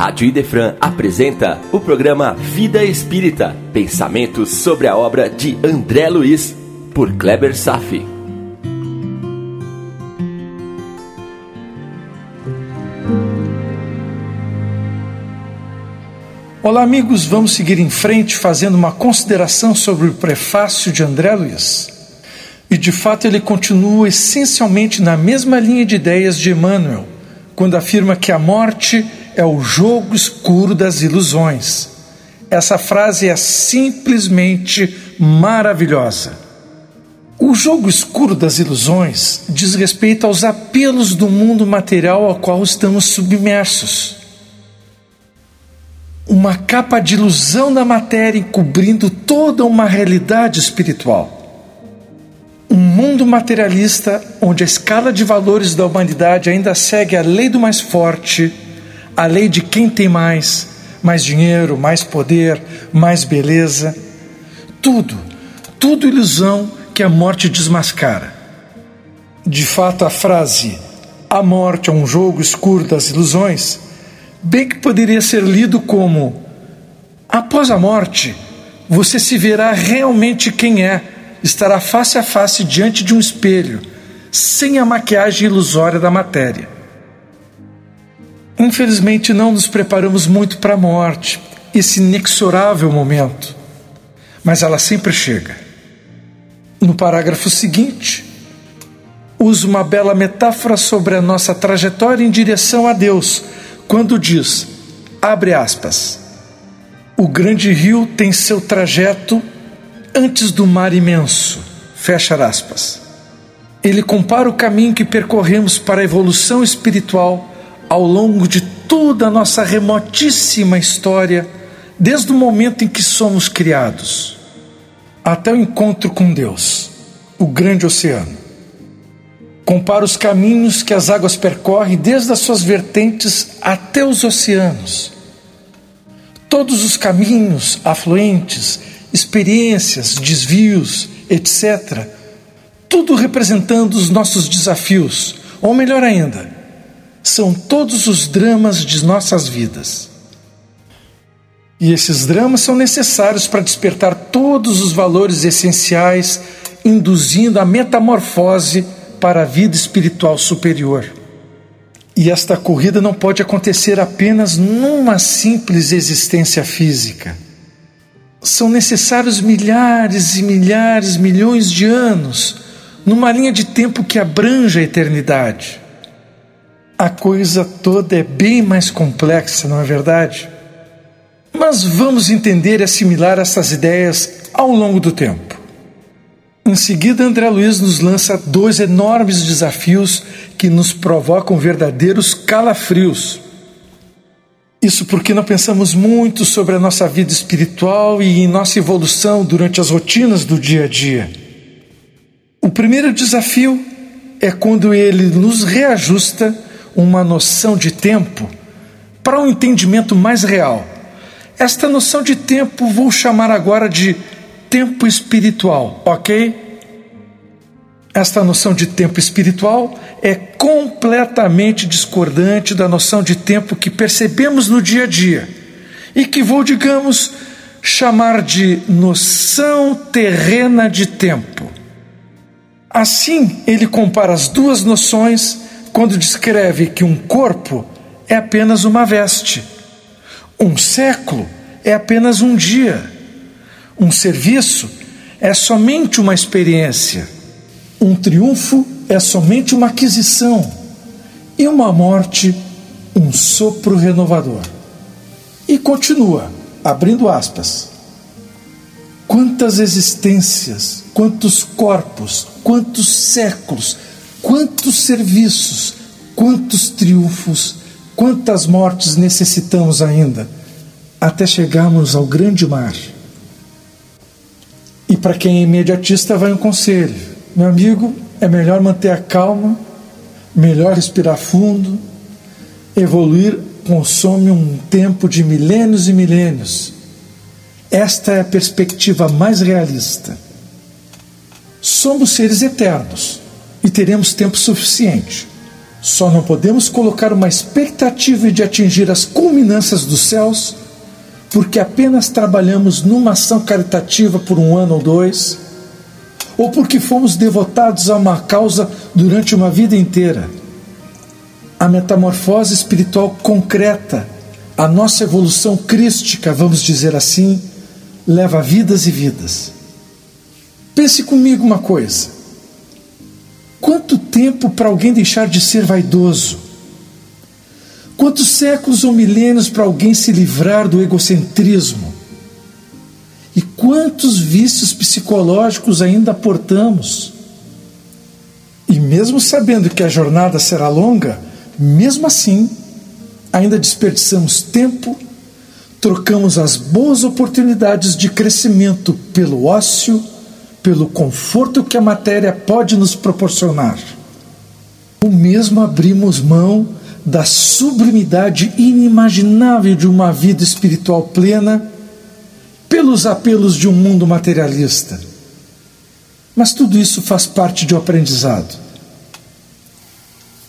Rádio Idefran apresenta o programa Vida Espírita, pensamentos sobre a obra de André Luiz, por Kleber Safi. Olá, amigos, vamos seguir em frente fazendo uma consideração sobre o prefácio de André Luiz. E de fato ele continua essencialmente na mesma linha de ideias de Emmanuel, quando afirma que a morte é o jogo escuro das ilusões. Essa frase é simplesmente maravilhosa. O jogo escuro das ilusões diz respeito aos apelos do mundo material ao qual estamos submersos. Uma capa de ilusão da matéria encobrindo toda uma realidade espiritual. Um mundo materialista onde a escala de valores da humanidade ainda segue a lei do mais forte a lei de quem tem mais, mais dinheiro, mais poder, mais beleza. Tudo, tudo ilusão que a morte desmascara. De fato, a frase a morte é um jogo escuro das ilusões, bem que poderia ser lido como: após a morte, você se verá realmente quem é, estará face a face diante de um espelho, sem a maquiagem ilusória da matéria. Infelizmente, não nos preparamos muito para a morte, esse inexorável momento, mas ela sempre chega. No parágrafo seguinte, usa uma bela metáfora sobre a nossa trajetória em direção a Deus, quando diz: abre aspas, o grande rio tem seu trajeto antes do mar imenso, fecha aspas. Ele compara o caminho que percorremos para a evolução espiritual ao longo de toda a nossa remotíssima história, desde o momento em que somos criados, até o encontro com Deus, o grande oceano. Compara os caminhos que as águas percorrem desde as suas vertentes até os oceanos. Todos os caminhos, afluentes, experiências, desvios, etc., tudo representando os nossos desafios, ou melhor ainda, são todos os dramas de nossas vidas. E esses dramas são necessários para despertar todos os valores essenciais, induzindo a metamorfose para a vida espiritual superior. E esta corrida não pode acontecer apenas numa simples existência física. São necessários milhares e milhares, milhões de anos, numa linha de tempo que abranja a eternidade a coisa toda é bem mais complexa, não é verdade? Mas vamos entender e assimilar essas ideias ao longo do tempo. Em seguida, André Luiz nos lança dois enormes desafios que nos provocam verdadeiros calafrios. Isso porque não pensamos muito sobre a nossa vida espiritual e em nossa evolução durante as rotinas do dia a dia. O primeiro desafio é quando ele nos reajusta uma noção de tempo para um entendimento mais real. Esta noção de tempo vou chamar agora de tempo espiritual, ok? Esta noção de tempo espiritual é completamente discordante da noção de tempo que percebemos no dia a dia e que vou, digamos, chamar de noção terrena de tempo. Assim, ele compara as duas noções quando descreve que um corpo é apenas uma veste, um século é apenas um dia, um serviço é somente uma experiência, um triunfo é somente uma aquisição e uma morte um sopro renovador. E continua, abrindo aspas. Quantas existências, quantos corpos, quantos séculos Quantos serviços, quantos triunfos, quantas mortes necessitamos ainda até chegarmos ao grande mar? E para quem é imediatista, vai um conselho: meu amigo, é melhor manter a calma, melhor respirar fundo. Evoluir consome um tempo de milênios e milênios. Esta é a perspectiva mais realista. Somos seres eternos e teremos tempo suficiente. Só não podemos colocar uma expectativa de atingir as culminâncias dos céus porque apenas trabalhamos numa ação caritativa por um ano ou dois, ou porque fomos devotados a uma causa durante uma vida inteira. A metamorfose espiritual concreta, a nossa evolução crística, vamos dizer assim, leva vidas e vidas. Pense comigo uma coisa. Quanto tempo para alguém deixar de ser vaidoso? Quantos séculos ou milênios para alguém se livrar do egocentrismo? E quantos vícios psicológicos ainda portamos? E mesmo sabendo que a jornada será longa, mesmo assim, ainda desperdiçamos tempo, trocamos as boas oportunidades de crescimento pelo ócio, pelo conforto que a matéria pode nos proporcionar. O mesmo abrimos mão da sublimidade inimaginável de uma vida espiritual plena pelos apelos de um mundo materialista. Mas tudo isso faz parte de um aprendizado.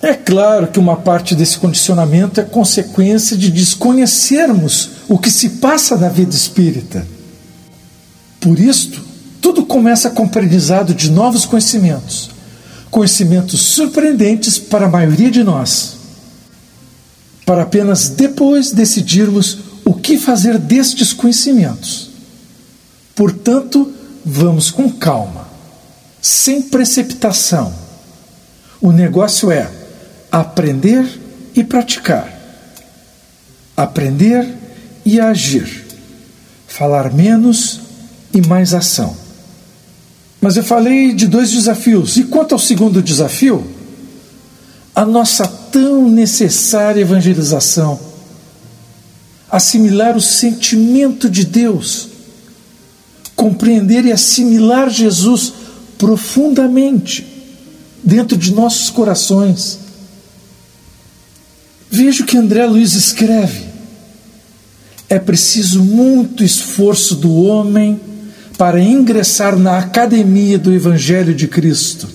É claro que uma parte desse condicionamento é consequência de desconhecermos o que se passa na vida espírita. Por isto, tudo começa com o aprendizado de novos conhecimentos, conhecimentos surpreendentes para a maioria de nós, para apenas depois decidirmos o que fazer destes conhecimentos. Portanto, vamos com calma, sem precipitação. O negócio é aprender e praticar, aprender e agir, falar menos e mais ação. Mas eu falei de dois desafios. E quanto ao segundo desafio? A nossa tão necessária evangelização. Assimilar o sentimento de Deus. Compreender e assimilar Jesus profundamente dentro de nossos corações. Veja o que André Luiz escreve. É preciso muito esforço do homem para ingressar na academia do Evangelho de Cristo.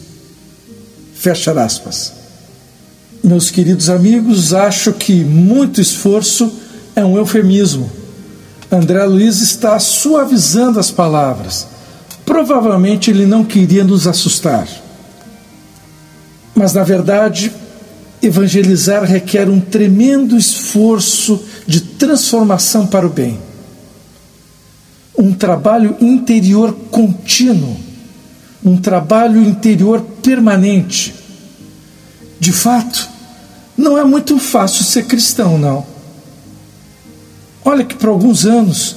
Fecha aspas. Meus queridos amigos, acho que muito esforço é um eufemismo. André Luiz está suavizando as palavras. Provavelmente ele não queria nos assustar. Mas, na verdade, evangelizar requer um tremendo esforço de transformação para o bem um trabalho interior contínuo, um trabalho interior permanente. De fato, não é muito fácil ser cristão, não. Olha que por alguns anos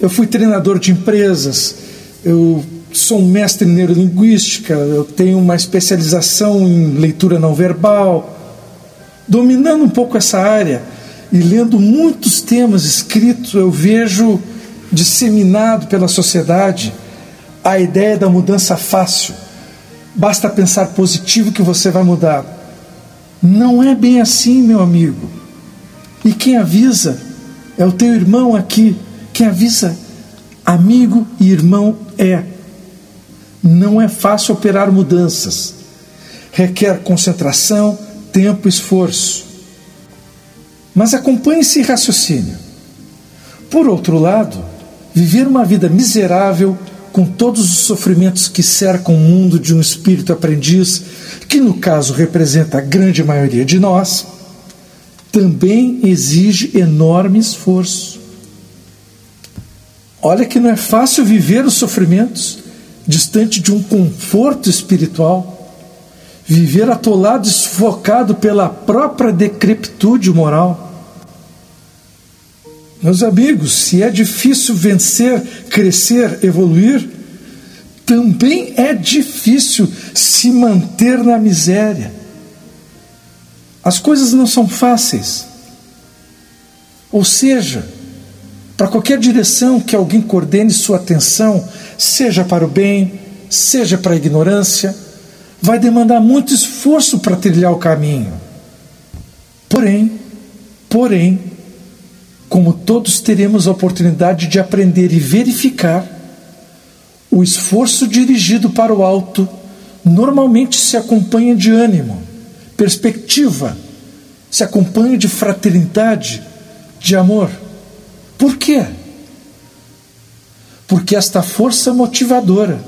eu fui treinador de empresas, eu sou um mestre em neurolinguística, eu tenho uma especialização em leitura não verbal. Dominando um pouco essa área e lendo muitos temas escritos, eu vejo disseminado pela sociedade a ideia da mudança fácil. Basta pensar positivo que você vai mudar. Não é bem assim, meu amigo. E quem avisa é o teu irmão aqui. Quem avisa, amigo e irmão é. Não é fácil operar mudanças. Requer concentração, tempo esforço. Mas acompanhe esse raciocínio. Por outro lado, Viver uma vida miserável com todos os sofrimentos que cercam o mundo de um espírito aprendiz, que no caso representa a grande maioria de nós, também exige enorme esforço. Olha que não é fácil viver os sofrimentos distante de um conforto espiritual, viver atolado e sufocado pela própria decrepitude moral. Meus amigos, se é difícil vencer, crescer, evoluir, também é difícil se manter na miséria. As coisas não são fáceis. Ou seja, para qualquer direção que alguém coordene sua atenção, seja para o bem, seja para a ignorância, vai demandar muito esforço para trilhar o caminho. Porém, porém, como todos teremos a oportunidade de aprender e verificar, o esforço dirigido para o alto normalmente se acompanha de ânimo, perspectiva se acompanha de fraternidade, de amor. Por quê? Porque esta força motivadora,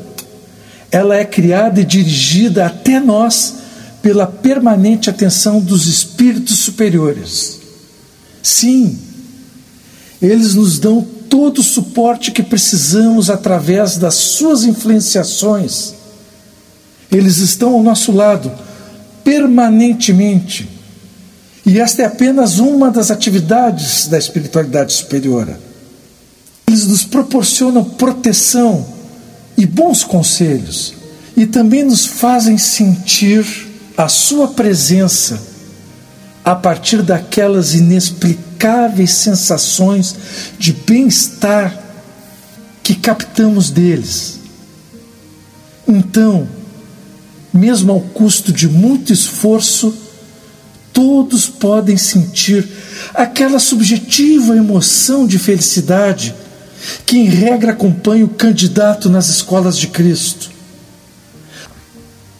ela é criada e dirigida até nós pela permanente atenção dos espíritos superiores. Sim, eles nos dão todo o suporte que precisamos através das suas influenciações. Eles estão ao nosso lado permanentemente. E esta é apenas uma das atividades da espiritualidade superior. Eles nos proporcionam proteção e bons conselhos, e também nos fazem sentir a sua presença a partir daquelas inexplicáveis sensações de bem-estar que captamos deles. Então, mesmo ao custo de muito esforço, todos podem sentir aquela subjetiva emoção de felicidade que, em regra, acompanha o candidato nas escolas de Cristo.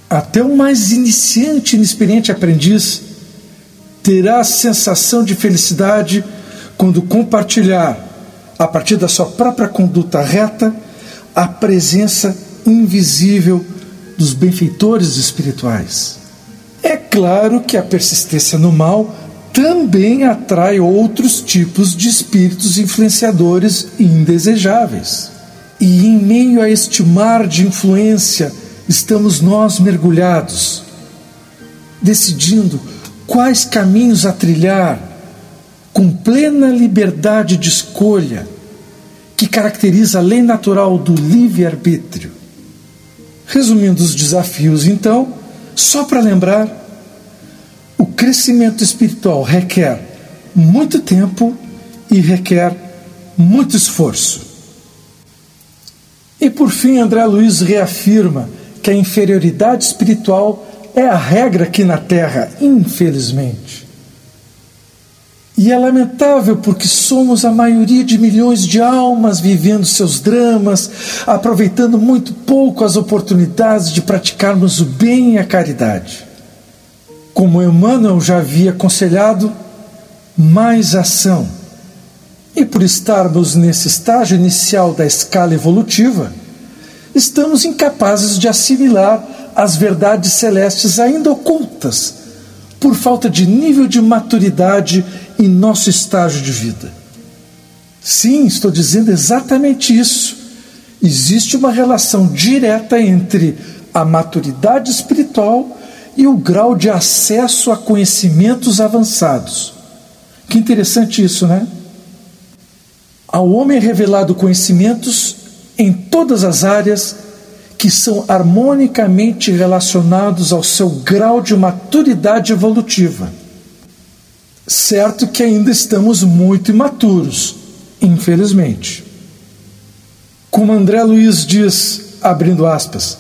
Até o mais iniciante e inexperiente aprendiz terá sensação de felicidade quando compartilhar, a partir da sua própria conduta reta, a presença invisível dos benfeitores espirituais. É claro que a persistência no mal também atrai outros tipos de espíritos influenciadores e indesejáveis. E em meio a este mar de influência estamos nós mergulhados, decidindo quais caminhos a trilhar, com plena liberdade de escolha, que caracteriza a lei natural do livre-arbítrio. Resumindo os desafios, então, só para lembrar, o crescimento espiritual requer muito tempo e requer muito esforço. E por fim, André Luiz reafirma que a inferioridade espiritual é a regra aqui na Terra, infelizmente. E é lamentável porque somos a maioria de milhões de almas vivendo seus dramas, aproveitando muito pouco as oportunidades de praticarmos o bem e a caridade. Como Emmanuel já havia aconselhado, mais ação. E por estarmos nesse estágio inicial da escala evolutiva, estamos incapazes de assimilar as verdades celestes ainda ocultas por falta de nível de maturidade em nosso estágio de vida. Sim, estou dizendo exatamente isso. Existe uma relação direta entre a maturidade espiritual e o grau de acesso a conhecimentos avançados. Que interessante isso, né? Ao homem é revelado conhecimentos em todas as áreas que são harmonicamente relacionados ao seu grau de maturidade evolutiva. Certo que ainda estamos muito imaturos, infelizmente. Como André Luiz diz, abrindo aspas,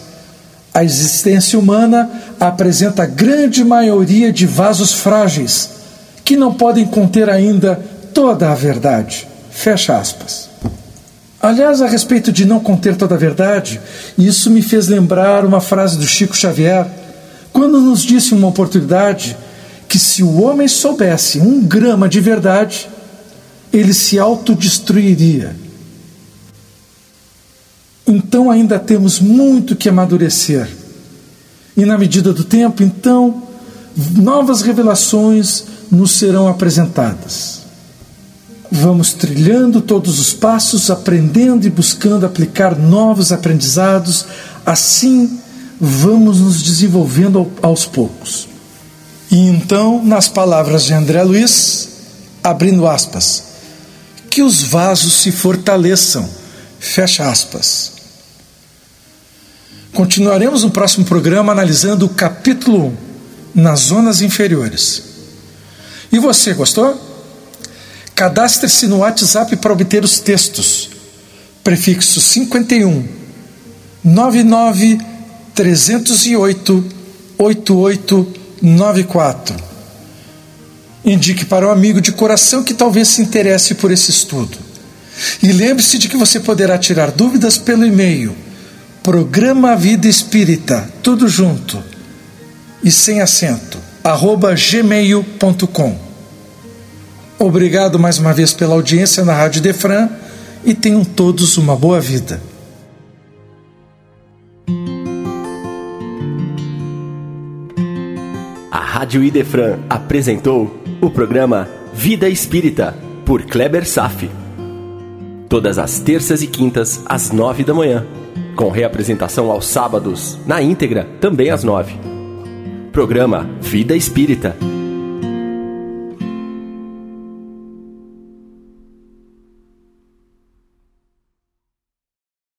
a existência humana apresenta a grande maioria de vasos frágeis que não podem conter ainda toda a verdade. Fecha aspas. Aliás, a respeito de não conter toda a verdade, isso me fez lembrar uma frase do Chico Xavier, quando nos disse uma oportunidade que se o homem soubesse um grama de verdade, ele se autodestruiria. Então ainda temos muito que amadurecer. E na medida do tempo, então, novas revelações nos serão apresentadas. Vamos trilhando todos os passos, aprendendo e buscando aplicar novos aprendizados, assim vamos nos desenvolvendo aos poucos. E então, nas palavras de André Luiz, abrindo aspas, que os vasos se fortaleçam, fecha aspas. Continuaremos no próximo programa analisando o capítulo 1, nas zonas inferiores. E você, gostou? Cadastre-se no WhatsApp para obter os textos. Prefixo 51 99 308 8894. Indique para um amigo de coração que talvez se interesse por esse estudo. E lembre-se de que você poderá tirar dúvidas pelo e-mail programa Vida Espírita, tudo junto e sem acento, gmail.com. Obrigado mais uma vez pela audiência na Rádio Defran e tenham todos uma boa vida. A Rádio Idefran apresentou o programa Vida Espírita, por Kleber Safi. Todas as terças e quintas, às nove da manhã, com reapresentação aos sábados, na íntegra, também às nove. Programa Vida Espírita